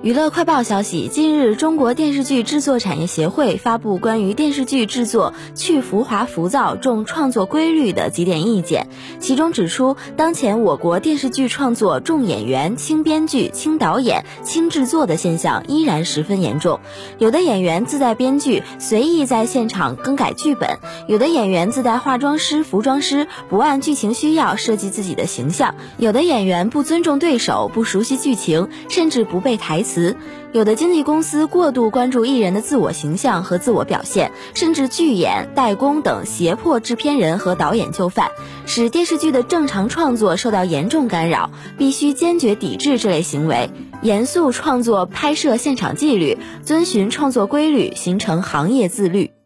娱乐快报消息：近日，中国电视剧制作产业协会发布关于电视剧制作去浮华浮躁、重创作规律的几点意见。其中指出，当前我国电视剧创作重演员、轻编剧、轻导演、轻制作的现象依然十分严重。有的演员自带编剧，随意在现场更改剧本；有的演员自带化妆师、服装师，不按剧情需要设计自己的形象；有的演员不尊重对手，不熟悉剧情，甚至不背台词。词，有的经纪公司过度关注艺人的自我形象和自我表现，甚至拒演、代工等胁迫制片人和导演就范，使电视剧的正常创作受到严重干扰。必须坚决抵制这类行为，严肃创作拍摄现场纪律，遵循创作规律，形成行业自律。